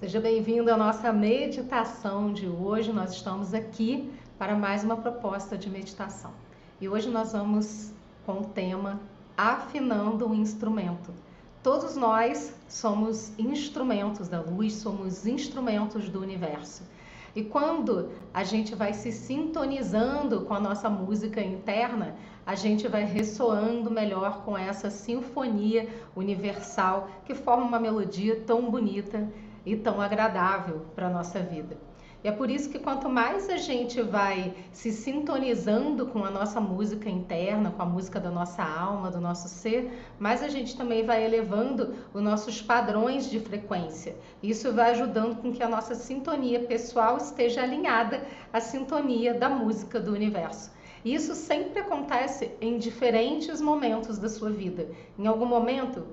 Seja bem-vindo à nossa meditação de hoje. Nós estamos aqui para mais uma proposta de meditação. E hoje nós vamos com o tema Afinando o Instrumento. Todos nós somos instrumentos da luz, somos instrumentos do universo. E quando a gente vai se sintonizando com a nossa música interna, a gente vai ressoando melhor com essa sinfonia universal que forma uma melodia tão bonita e tão agradável para a nossa vida. E é por isso que quanto mais a gente vai se sintonizando com a nossa música interna, com a música da nossa alma, do nosso ser, mais a gente também vai elevando os nossos padrões de frequência. Isso vai ajudando com que a nossa sintonia pessoal esteja alinhada à sintonia da música do universo. Isso sempre acontece em diferentes momentos da sua vida. Em algum momento,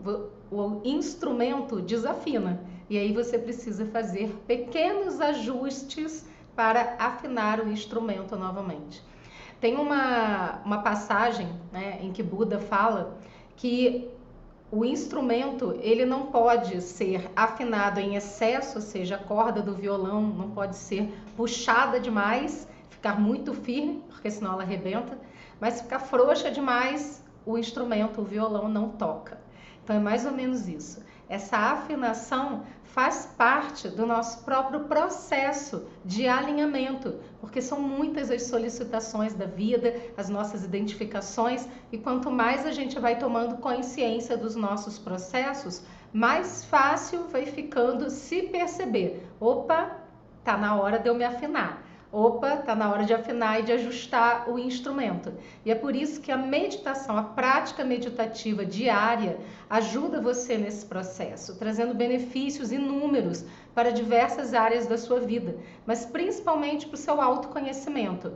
o instrumento desafina e aí você precisa fazer pequenos ajustes para afinar o instrumento novamente. Tem uma, uma passagem né, em que Buda fala que o instrumento ele não pode ser afinado em excesso, ou seja, a corda do violão não pode ser puxada demais, ficar muito firme, porque senão ela arrebenta, mas ficar frouxa demais, o instrumento, o violão não toca. Então é mais ou menos isso. Essa afinação faz parte do nosso próprio processo de alinhamento, porque são muitas as solicitações da vida, as nossas identificações, e quanto mais a gente vai tomando consciência dos nossos processos, mais fácil vai ficando se perceber: opa, tá na hora de eu me afinar. Opa, está na hora de afinar e de ajustar o instrumento. E é por isso que a meditação, a prática meditativa diária, ajuda você nesse processo, trazendo benefícios inúmeros para diversas áreas da sua vida, mas principalmente para o seu autoconhecimento.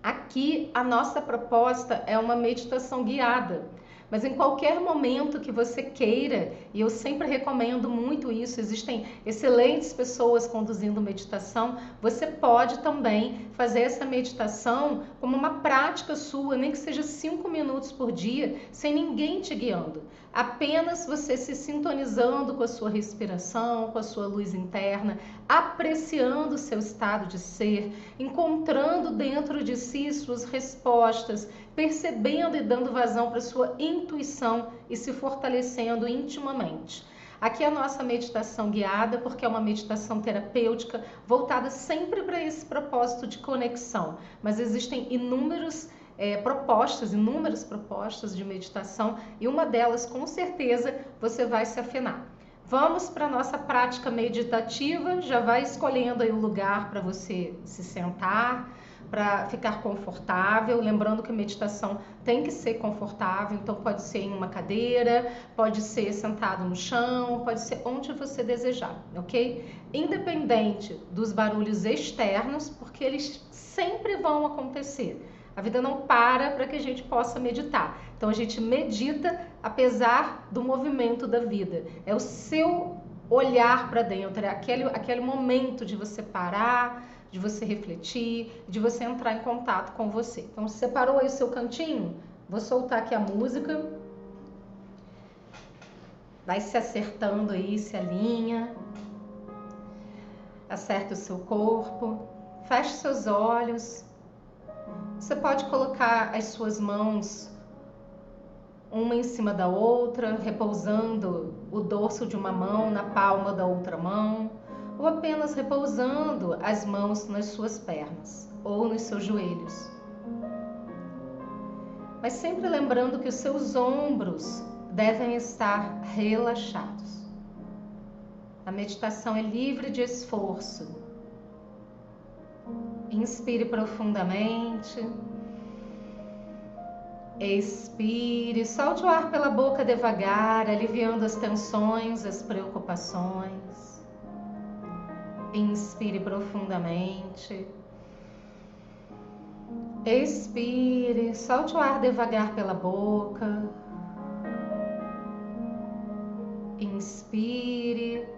Aqui, a nossa proposta é uma meditação guiada. Mas em qualquer momento que você queira, e eu sempre recomendo muito isso, existem excelentes pessoas conduzindo meditação, você pode também fazer essa meditação como uma prática sua, nem que seja cinco minutos por dia, sem ninguém te guiando. Apenas você se sintonizando com a sua respiração, com a sua luz interna, apreciando o seu estado de ser, encontrando dentro de si suas respostas, percebendo e dando vazão para sua intuição e se fortalecendo intimamente. Aqui é a nossa meditação guiada, porque é uma meditação terapêutica voltada sempre para esse propósito de conexão. Mas existem inúmeros é, propostas, inúmeras propostas de meditação, e uma delas, com certeza, você vai se afinar. Vamos para a nossa prática meditativa, já vai escolhendo aí o lugar para você se sentar para ficar confortável. Lembrando que a meditação tem que ser confortável, então pode ser em uma cadeira, pode ser sentado no chão, pode ser onde você desejar, ok? Independente dos barulhos externos, porque eles sempre vão acontecer. A vida não para para que a gente possa meditar. Então a gente medita apesar do movimento da vida. É o seu olhar para dentro, é aquele, aquele momento de você parar de você refletir, de você entrar em contato com você. Então, separou aí o seu cantinho? Vou soltar aqui a música. Vai se acertando aí, se alinha. Acerta o seu corpo. Feche seus olhos. Você pode colocar as suas mãos uma em cima da outra, repousando o dorso de uma mão na palma da outra mão ou apenas repousando as mãos nas suas pernas ou nos seus joelhos. Mas sempre lembrando que os seus ombros devem estar relaxados. A meditação é livre de esforço. Inspire profundamente. Expire, solte o ar pela boca devagar, aliviando as tensões, as preocupações. Inspire profundamente. Expire, solte o ar devagar pela boca. Inspire.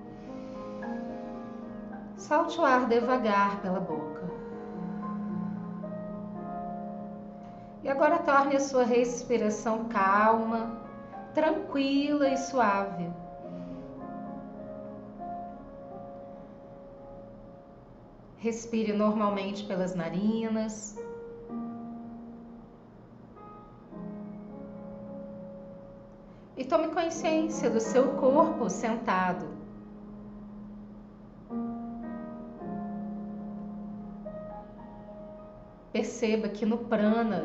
Solte o ar devagar pela boca. E agora torne a sua respiração calma, tranquila e suave. Respire normalmente pelas narinas. E tome consciência do seu corpo sentado. Perceba que no prana,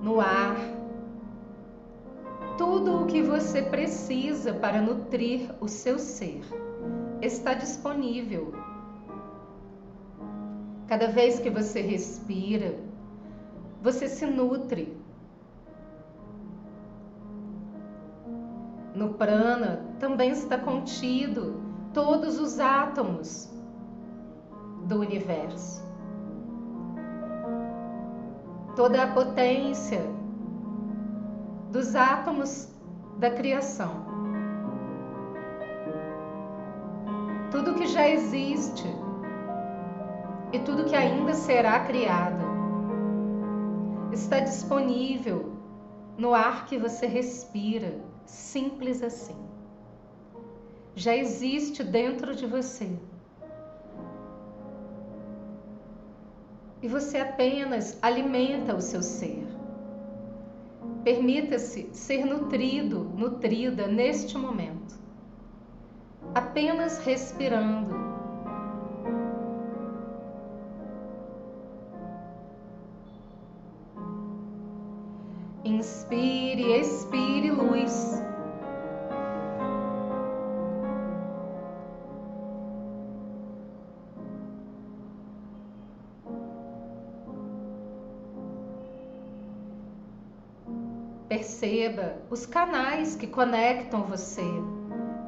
no ar, tudo o que você precisa para nutrir o seu ser está disponível. Cada vez que você respira, você se nutre. No prana também está contido todos os átomos do universo. Toda a potência dos átomos da criação. Tudo que já existe e tudo que ainda será criado está disponível no ar que você respira, simples assim. Já existe dentro de você. E você apenas alimenta o seu ser. Permita-se ser nutrido, nutrida neste momento. Apenas respirando. Inspire, expire luz. Perceba os canais que conectam você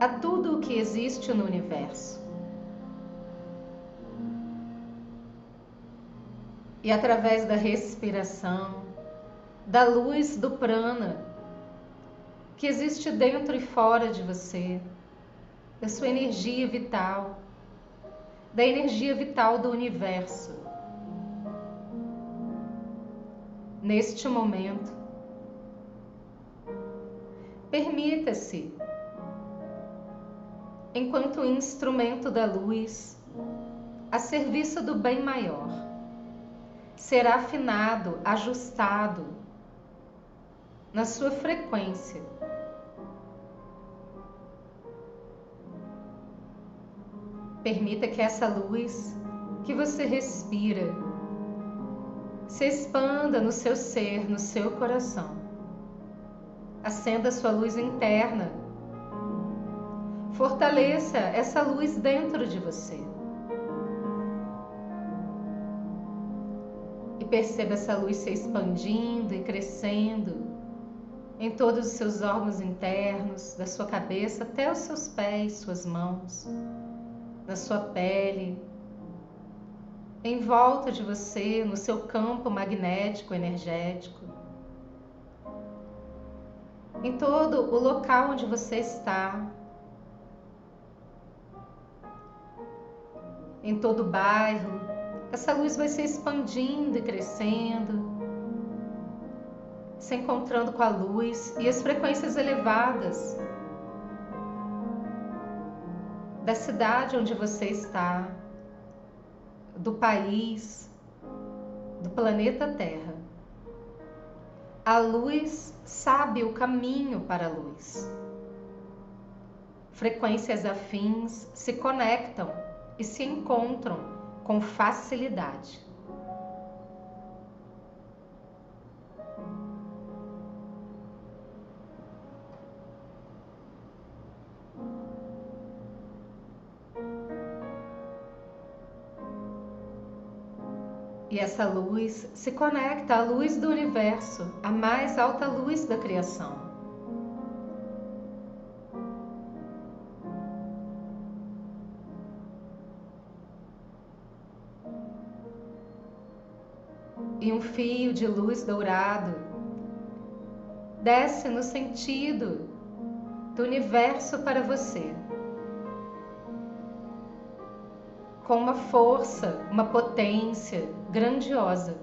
a tudo o que existe no universo. E através da respiração, da luz do prana que existe dentro e fora de você, da sua energia vital, da energia vital do universo. Neste momento, Permita-se, enquanto instrumento da luz, a serviço do bem maior, ser afinado, ajustado na sua frequência. Permita que essa luz que você respira se expanda no seu ser, no seu coração acenda sua luz interna. Fortaleça essa luz dentro de você. E perceba essa luz se expandindo e crescendo em todos os seus órgãos internos, da sua cabeça até os seus pés, suas mãos, na sua pele, em volta de você, no seu campo magnético energético em todo o local onde você está, em todo o bairro. Essa luz vai se expandindo e crescendo, se encontrando com a luz e as frequências elevadas da cidade onde você está, do país, do planeta Terra. A luz sabe o caminho para a luz. Frequências afins se conectam e se encontram com facilidade. Essa luz se conecta à luz do universo, a mais alta luz da criação. E um fio de luz dourado desce no sentido do universo para você. Com uma força, uma potência grandiosa.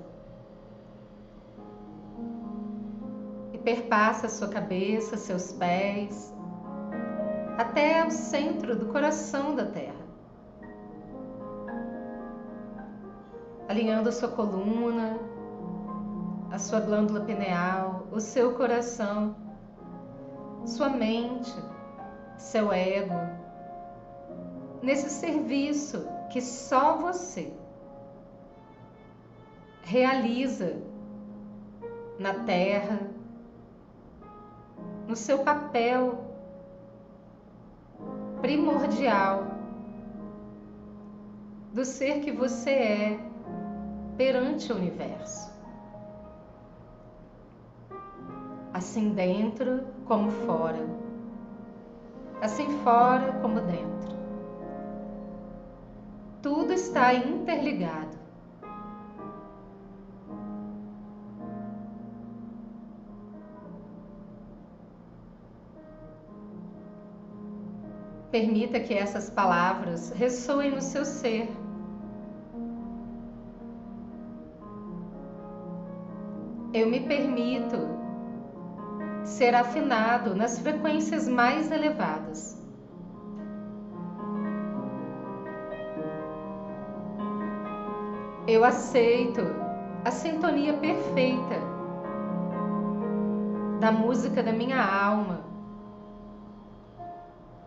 E perpassa sua cabeça, seus pés, até o centro do coração da Terra. alinhando a sua coluna, a sua glândula pineal, o seu coração, sua mente, seu ego, nesse serviço que só você realiza na Terra, no seu papel primordial do ser que você é perante o universo. Assim dentro como fora, assim fora como dentro. Tudo está interligado. Permita que essas palavras ressoem no seu ser. Eu me permito ser afinado nas frequências mais elevadas. Eu aceito a sintonia perfeita da música da minha alma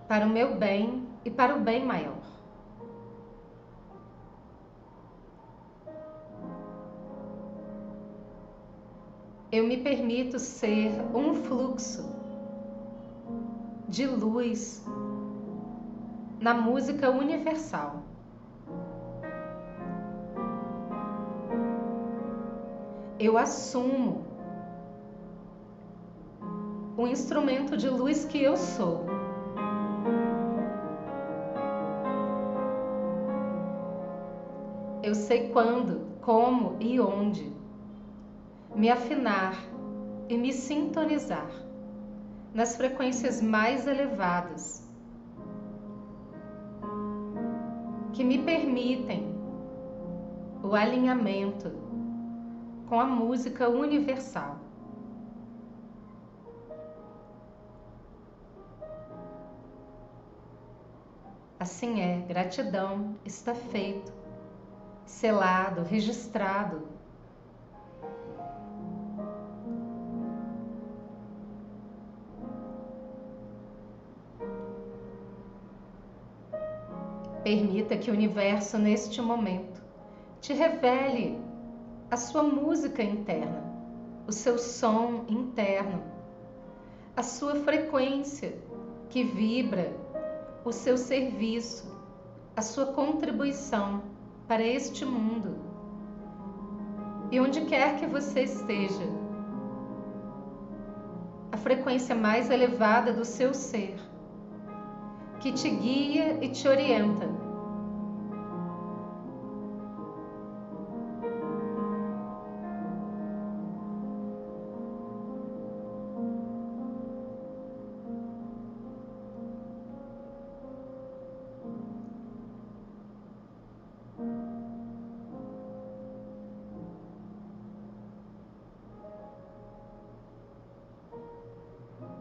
para o meu bem e para o bem maior. Eu me permito ser um fluxo de luz na música universal. Eu assumo o instrumento de luz que eu sou. Eu sei quando, como e onde me afinar e me sintonizar nas frequências mais elevadas que me permitem o alinhamento com a música universal. Assim é, gratidão está feito selado, registrado. Permita que o universo, neste momento, te revele a sua música interna, o seu som interno, a sua frequência que vibra o seu serviço, a sua contribuição para este mundo. E onde quer que você esteja, a frequência mais elevada do seu ser, que te guia e te orienta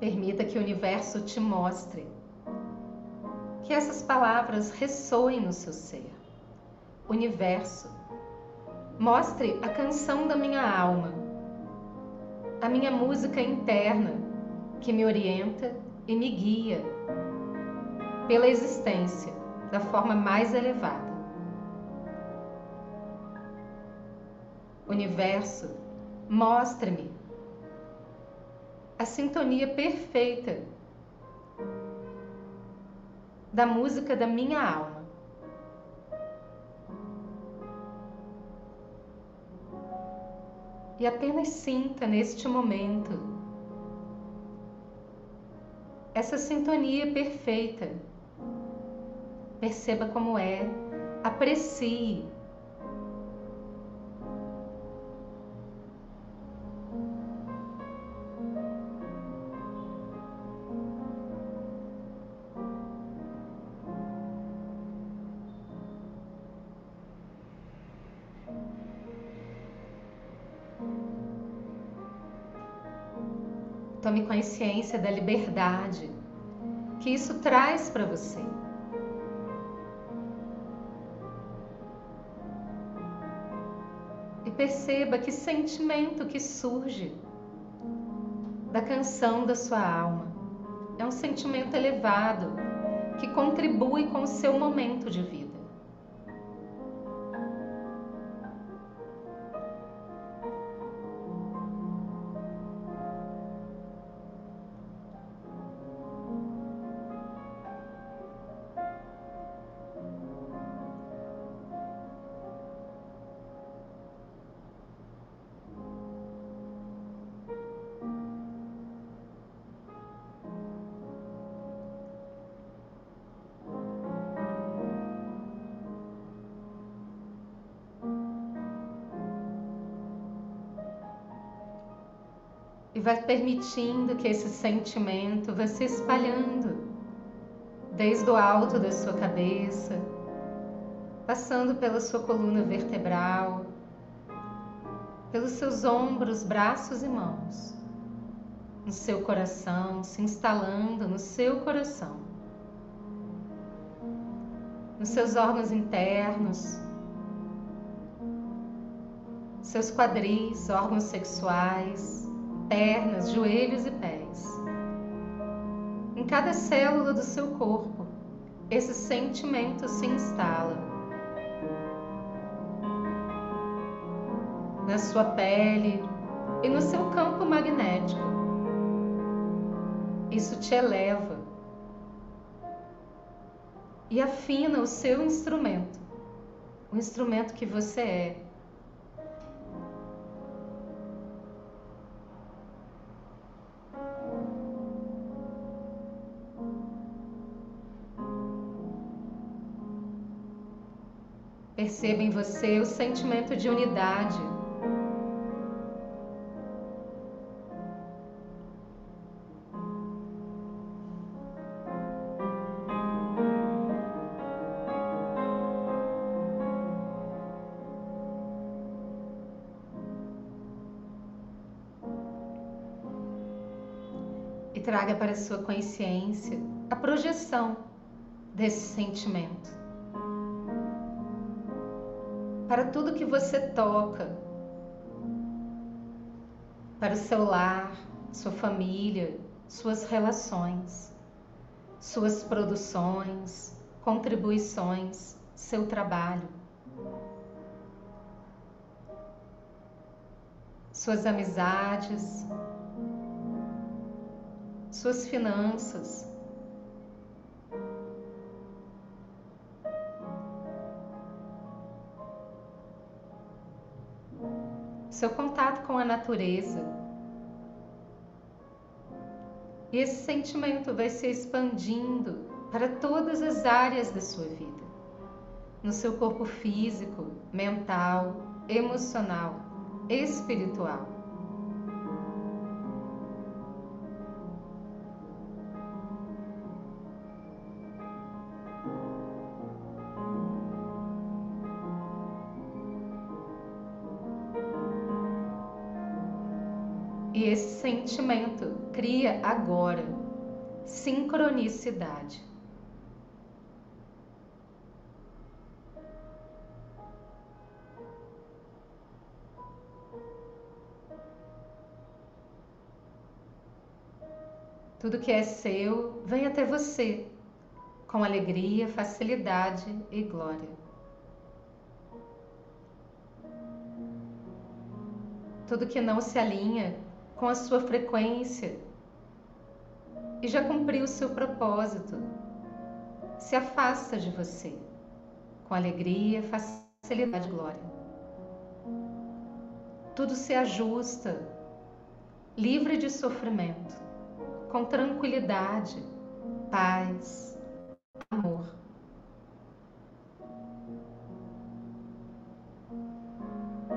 Permita que o universo te mostre. Que essas palavras ressoem no seu ser. Universo, mostre a canção da minha alma, a minha música interna que me orienta e me guia pela existência da forma mais elevada. Universo, mostre-me a sintonia perfeita da música da minha alma. E apenas sinta neste momento essa sintonia perfeita. Perceba como é, aprecie consciência da liberdade que isso traz para você. perceba que sentimento que surge da canção da sua alma. É um sentimento elevado que contribui com o seu momento de vida. Vai permitindo que esse sentimento vá se espalhando desde o alto da sua cabeça, passando pela sua coluna vertebral, pelos seus ombros, braços e mãos, no seu coração, se instalando no seu coração, nos seus órgãos internos, seus quadris, órgãos sexuais, pernas, joelhos e pés. Em cada célula do seu corpo, esse sentimento se instala. Na sua pele e no seu campo magnético. Isso te eleva e afina o seu instrumento, o instrumento que você é. Perceba em você o sentimento de unidade. E traga para sua consciência a projeção desse sentimento para tudo que você toca, para o seu lar, sua família, suas relações, suas produções, contribuições, seu trabalho, suas amizades, suas finanças, seu contato com a natureza. E esse sentimento vai se expandindo para todas as áreas da sua vida, no seu corpo físico, mental, emocional, espiritual. E esse sentimento cria agora sincronicidade. Tudo que é seu vem até você com alegria, facilidade e glória. Tudo que não se alinha com a sua frequência e já cumpriu o seu propósito. Se afasta de você com alegria, facilidade e glória. Tudo se ajusta, livre de sofrimento, com tranquilidade, paz, amor.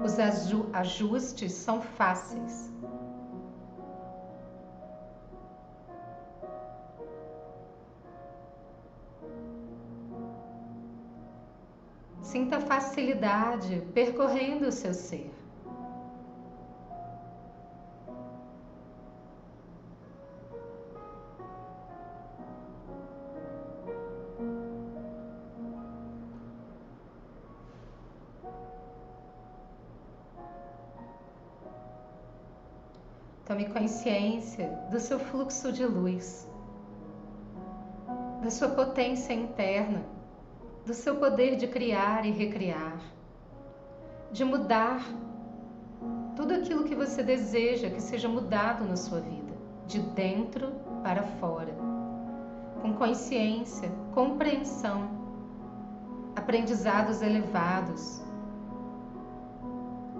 Os ajustes são fáceis facilidade percorrendo o seu ser. Tome consciência do seu fluxo de luz, da sua potência interna do seu poder de criar e recriar, de mudar tudo aquilo que você deseja que seja mudado na sua vida, de dentro para fora, com consciência, compreensão, aprendizados elevados,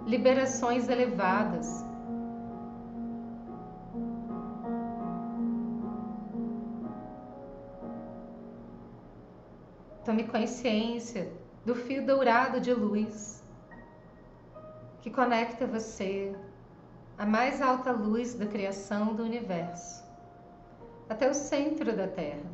liberações elevadas Tome consciência do fio dourado de luz que conecta você à mais alta luz da criação do universo, até o centro da Terra.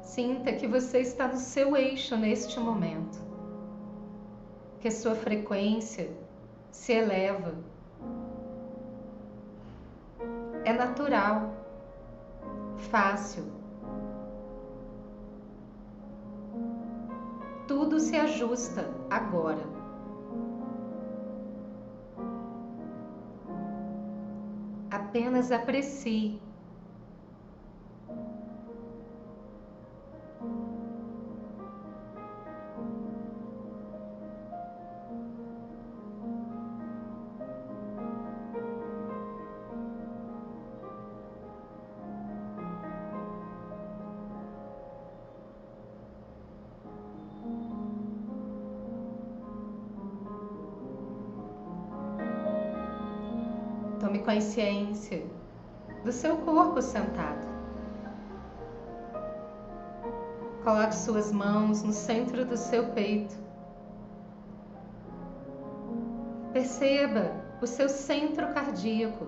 Sinta que você está no seu eixo neste momento que a sua frequência se eleva. É natural, fácil. Tudo se ajusta agora. Apenas aprecie consciência do seu corpo sentado. Coloque suas mãos no centro do seu peito. Perceba o seu centro cardíaco.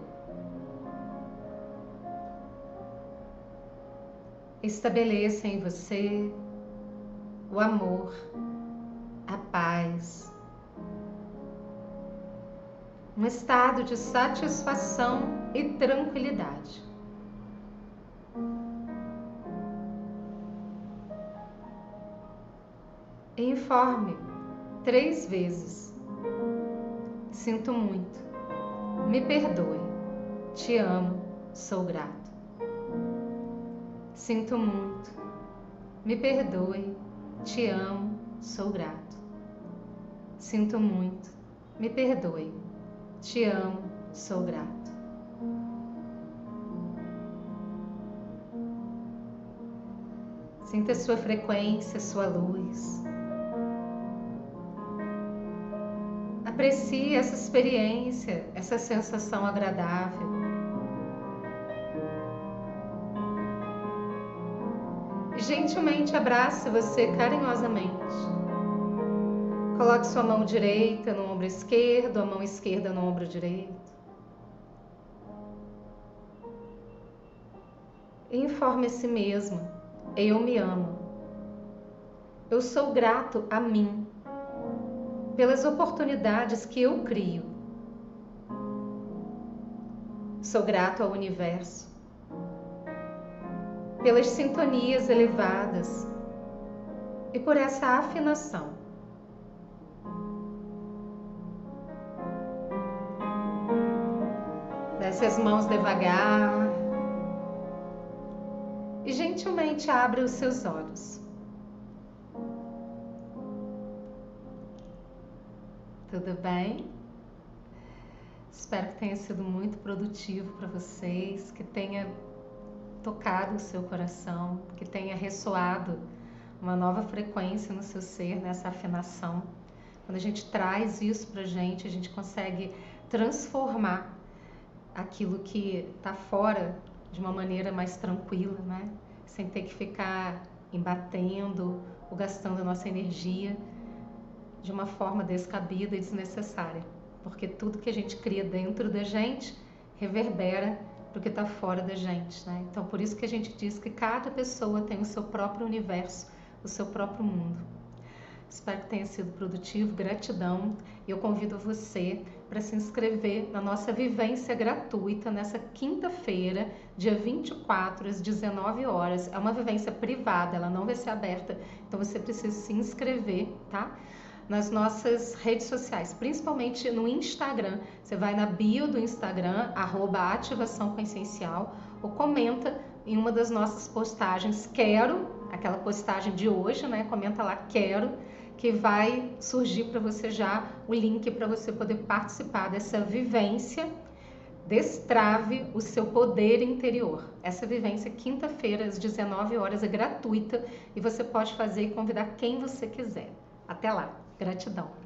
Estabeleça em você o amor, a paz, um estado de satisfação e tranquilidade. Informe três vezes. Sinto muito. Me perdoe. Te amo. Sou grato. Sinto muito. Me perdoe. Te amo. Sou grato. Sinto muito. Me perdoe te amo, sou grato. Sinta sua frequência, sua luz. Aprecie essa experiência, essa sensação agradável. Gentilmente abrace você carinhosamente. Coloque sua mão direita no ombro esquerdo, a mão esquerda no ombro direito. Informe a si mesmo: eu me amo. Eu sou grato a mim pelas oportunidades que eu crio. Sou grato ao universo pelas sintonias elevadas e por essa afinação. Desce as mãos devagar e gentilmente abre os seus olhos. Tudo bem? Espero que tenha sido muito produtivo para vocês, que tenha tocado o seu coração, que tenha ressoado uma nova frequência no seu ser, nessa afinação. Quando a gente traz isso para a gente, a gente consegue transformar aquilo que está fora de uma maneira mais tranquila, né? Sem ter que ficar embatendo ou gastando a nossa energia de uma forma descabida e desnecessária. Porque tudo que a gente cria dentro da gente reverbera para o que está fora da gente, né? Então, por isso que a gente diz que cada pessoa tem o seu próprio universo, o seu próprio mundo. Espero que tenha sido produtivo. Gratidão. Eu convido você para se inscrever na nossa vivência gratuita nessa quinta-feira, dia 24, às 19 horas. É uma vivência privada, ela não vai ser aberta, então você precisa se inscrever, tá? Nas nossas redes sociais, principalmente no Instagram. Você vai na bio do Instagram, arroba ativação ou comenta em uma das nossas postagens, quero, aquela postagem de hoje, né? Comenta lá, quero que vai surgir para você já o link para você poder participar dessa vivência. Destrave o seu poder interior. Essa vivência, quinta-feira, às 19 horas, é gratuita e você pode fazer e convidar quem você quiser. Até lá. Gratidão.